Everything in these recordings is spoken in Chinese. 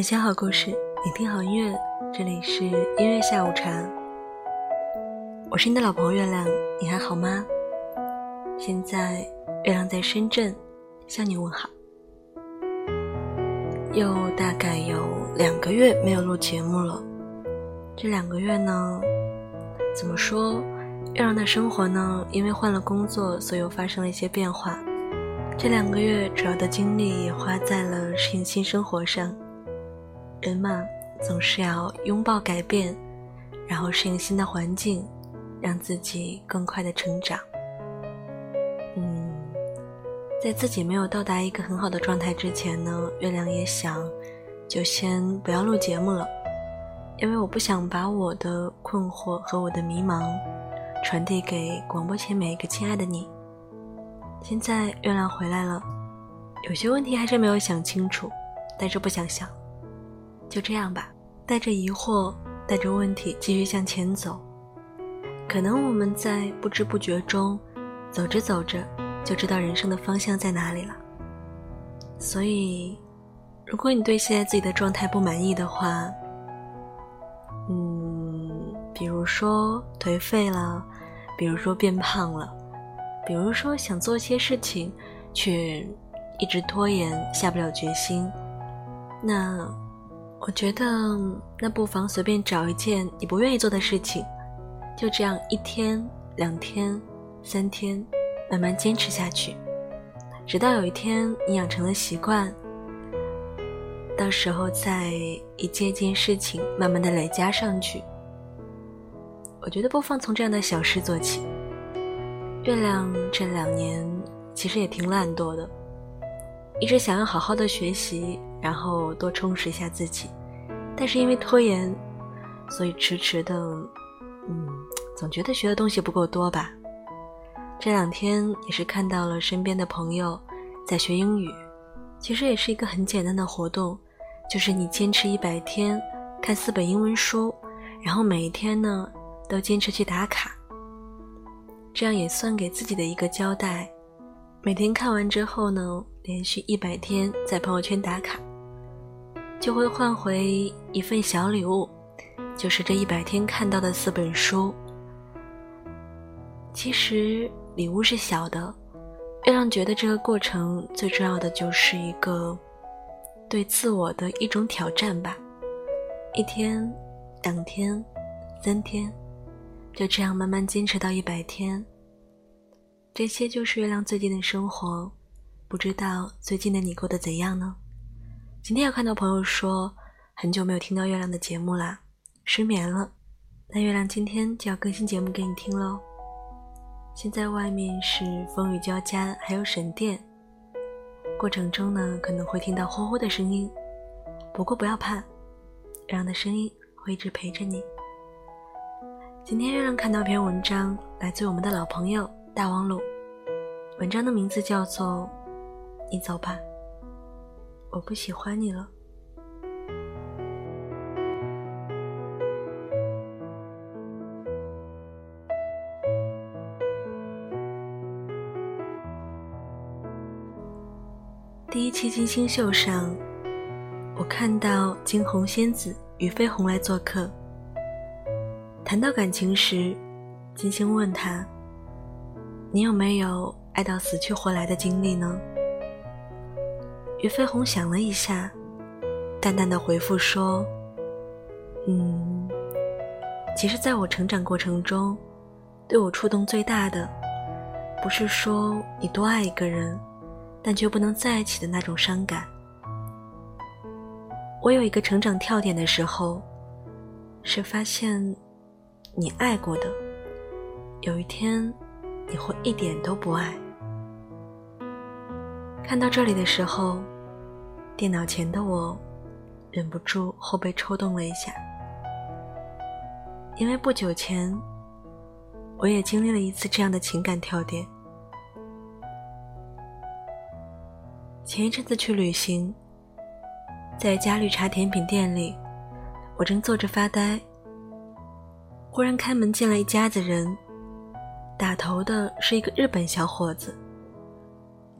分享好故事，聆听好音乐，这里是音乐下午茶。我是你的老朋友月亮，你还好吗？现在月亮在深圳，向你问好。又大概有两个月没有录节目了。这两个月呢，怎么说？月亮的生活呢，因为换了工作，所以又发生了一些变化。这两个月主要的精力也花在了适应新生活上。人嘛，总是要拥抱改变，然后适应新的环境，让自己更快的成长。嗯，在自己没有到达一个很好的状态之前呢，月亮也想，就先不要录节目了，因为我不想把我的困惑和我的迷茫传递给广播前每一个亲爱的你。现在月亮回来了，有些问题还是没有想清楚，但是不想想。就这样吧，带着疑惑，带着问题，继续向前走。可能我们在不知不觉中，走着走着，就知道人生的方向在哪里了。所以，如果你对现在自己的状态不满意的话，嗯，比如说颓废了，比如说变胖了，比如说想做些事情，却一直拖延，下不了决心，那。我觉得那不妨随便找一件你不愿意做的事情，就这样一天、两天、三天，慢慢坚持下去，直到有一天你养成了习惯，到时候再一件件事情慢慢的累加上去。我觉得不妨从这样的小事做起。月亮这两年其实也挺懒惰的，一直想要好好的学习。然后多充实一下自己，但是因为拖延，所以迟迟的，嗯，总觉得学的东西不够多吧。这两天也是看到了身边的朋友在学英语，其实也是一个很简单的活动，就是你坚持一百天看四本英文书，然后每一天呢都坚持去打卡，这样也算给自己的一个交代。每天看完之后呢，连续一百天在朋友圈打卡。就会换回一份小礼物，就是这一百天看到的四本书。其实礼物是小的，月亮觉得这个过程最重要的就是一个对自我的一种挑战吧。一天、两天、三天，就这样慢慢坚持到一百天。这些就是月亮最近的生活，不知道最近的你过得怎样呢？今天有看到朋友说，很久没有听到月亮的节目啦，失眠了。那月亮今天就要更新节目给你听喽。现在外面是风雨交加，还有闪电，过程中呢可能会听到呼呼的声音，不过不要怕，月亮的声音会一直陪着你。今天月亮看到一篇文章，来自我们的老朋友大王路，文章的名字叫做《你走吧》。我不喜欢你了。第一期金星秀上，我看到惊鸿仙子俞飞鸿来做客。谈到感情时，金星问他：“你有没有爱到死去活来的经历呢？”俞飞鸿想了一下，淡淡的回复说：“嗯，其实，在我成长过程中，对我触动最大的，不是说你多爱一个人，但却不能在一起的那种伤感。我有一个成长跳点的时候，是发现，你爱过的，有一天，你会一点都不爱。”看到这里的时候，电脑前的我忍不住后背抽动了一下，因为不久前我也经历了一次这样的情感跳点。前一阵子去旅行，在一家绿茶甜品店里，我正坐着发呆，忽然开门进来一家子人，打头的是一个日本小伙子。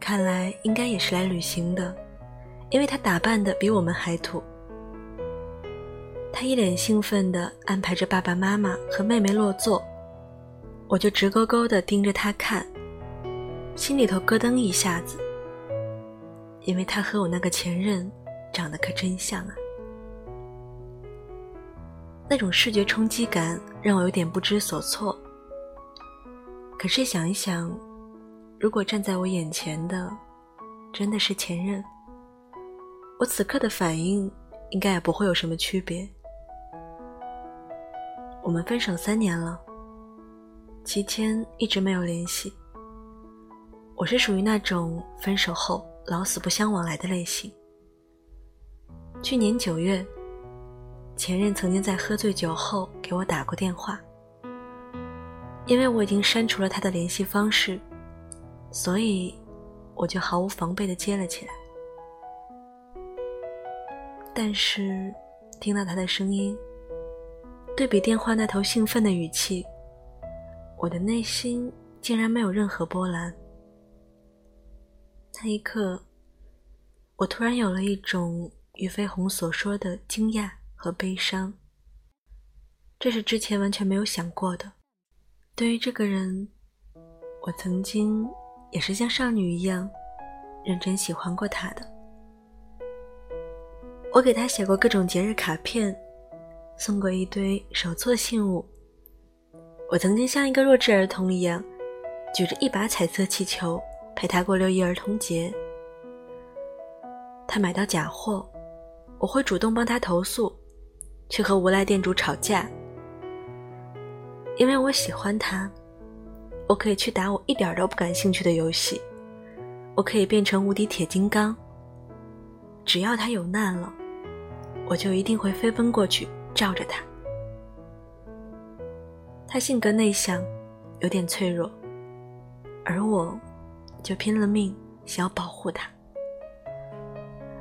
看来应该也是来旅行的，因为他打扮的比我们还土，他一脸兴奋地安排着爸爸妈妈和妹妹落座，我就直勾勾地盯着他看，心里头咯噔一下子，因为他和我那个前任长得可真像啊！那种视觉冲击感让我有点不知所措。可是想一想，如果站在我眼前的真的是前任，我此刻的反应应该也不会有什么区别。我们分手三年了，期间一直没有联系。我是属于那种分手后老死不相往来的类型。去年九月，前任曾经在喝醉酒后给我打过电话，因为我已经删除了他的联系方式，所以我就毫无防备的接了起来。但是，听到他的声音。对比电话那头兴奋的语气，我的内心竟然没有任何波澜。那一刻，我突然有了一种俞飞鸿所说的惊讶和悲伤。这是之前完全没有想过的。对于这个人，我曾经也是像少女一样认真喜欢过他的。我给他写过各种节日卡片。送过一堆手作信物。我曾经像一个弱智儿童一样，举着一把彩色气球陪他过六一儿童节。他买到假货，我会主动帮他投诉，去和无赖店主吵架。因为我喜欢他，我可以去打我一点都不感兴趣的游戏，我可以变成无敌铁金刚。只要他有难了，我就一定会飞奔过去。罩着他，他性格内向，有点脆弱，而我，就拼了命想要保护他。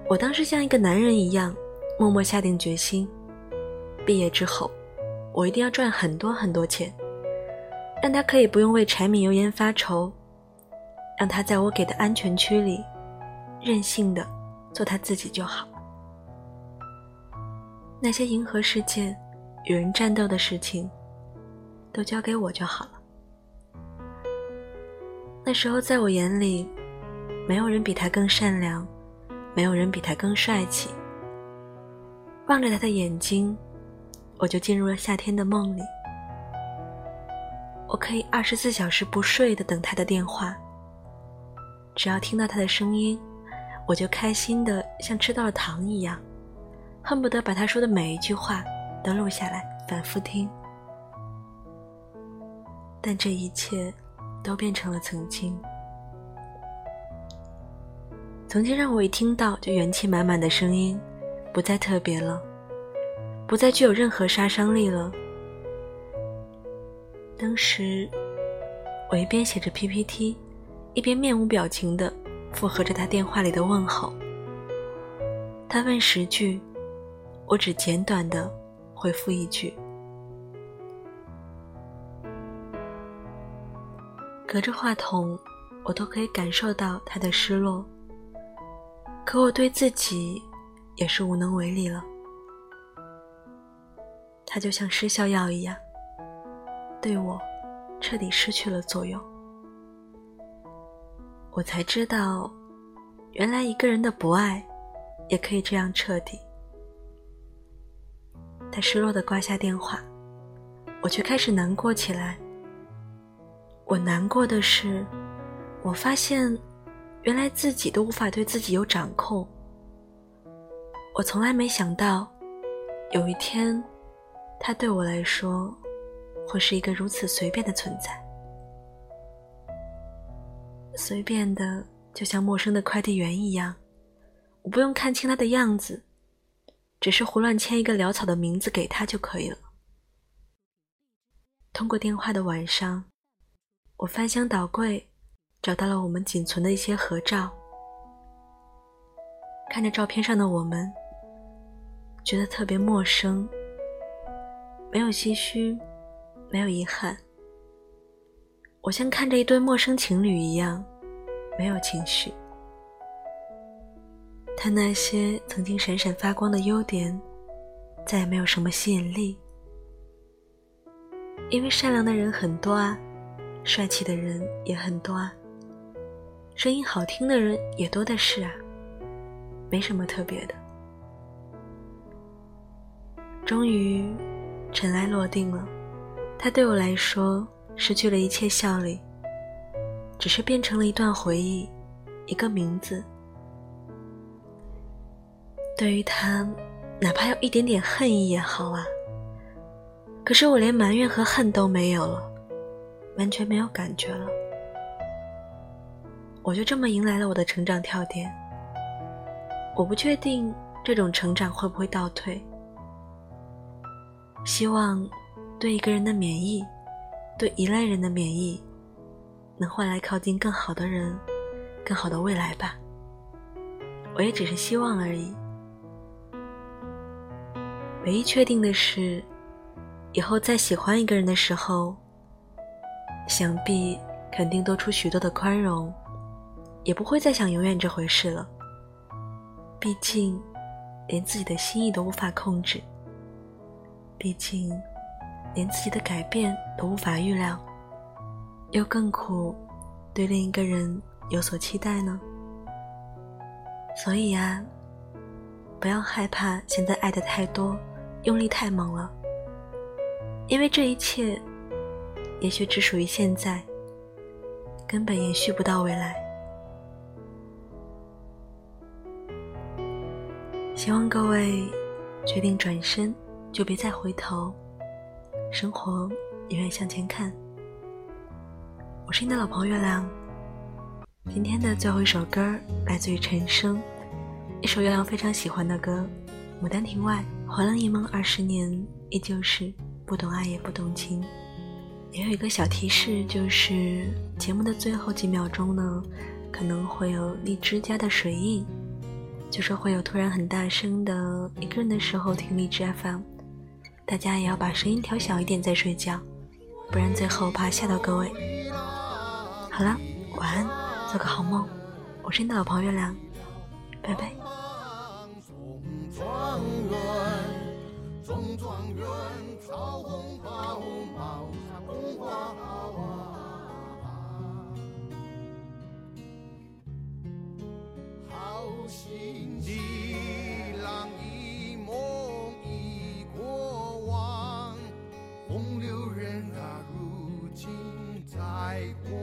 我当时像一个男人一样，默默下定决心，毕业之后，我一定要赚很多很多钱，让他可以不用为柴米油盐发愁，让他在我给的安全区里，任性的做他自己就好。那些银河世界与人战斗的事情，都交给我就好了。那时候，在我眼里，没有人比他更善良，没有人比他更帅气。望着他的眼睛，我就进入了夏天的梦里。我可以二十四小时不睡的等他的电话，只要听到他的声音，我就开心的像吃到了糖一样。恨不得把他说的每一句话都录下来，反复听。但这一切都变成了曾经。曾经让我一听到就元气满满的声音，不再特别了，不再具有任何杀伤力了。当时，我一边写着 PPT，一边面无表情的附和着他电话里的问候。他问十句。我只简短的回复一句，隔着话筒，我都可以感受到他的失落。可我对自己也是无能为力了。他就像失效药一样，对我彻底失去了作用。我才知道，原来一个人的不爱，也可以这样彻底。他失落的挂下电话，我却开始难过起来。我难过的是，我发现，原来自己都无法对自己有掌控。我从来没想到，有一天，他对我来说，会是一个如此随便的存在，随便的就像陌生的快递员一样，我不用看清他的样子。只是胡乱签一个潦草的名字给他就可以了。通过电话的晚上，我翻箱倒柜，找到了我们仅存的一些合照。看着照片上的我们，觉得特别陌生，没有唏嘘，没有遗憾。我像看着一对陌生情侣一样，没有情绪。他那些曾经闪闪发光的优点，再也没有什么吸引力，因为善良的人很多啊，帅气的人也很多啊，声音好听的人也多的是啊，没什么特别的。终于，尘埃落定了，他对我来说失去了一切效力，只是变成了一段回忆，一个名字。对于他，哪怕有一点点恨意也好啊。可是我连埋怨和恨都没有了，完全没有感觉了。我就这么迎来了我的成长跳点。我不确定这种成长会不会倒退。希望对一个人的免疫，对一类人的免疫，能换来靠近更好的人，更好的未来吧。我也只是希望而已。唯一确定的是，以后再喜欢一个人的时候，想必肯定多出许多的宽容，也不会再想永远这回事了。毕竟，连自己的心意都无法控制，毕竟，连自己的改变都无法预料，又更苦对另一个人有所期待呢。所以呀，不要害怕现在爱的太多。用力太猛了，因为这一切也许只属于现在，根本延续不到未来。希望各位决定转身，就别再回头，生活永远向前看。我是你的老朋友月亮，今天的最后一首歌来自于陈升，一首月亮非常喜欢的歌《牡丹亭外》。还了一梦二十年，依旧是不懂爱也不懂情。也有一个小提示，就是节目的最后几秒钟呢，可能会有荔枝家的水印，就是会有突然很大声的一个人的时候听荔枝 FM，大家也要把声音调小一点再睡觉，不然最后怕吓到各位。好了，晚安，做个好梦。我是你的老朋友月亮，拜拜。也。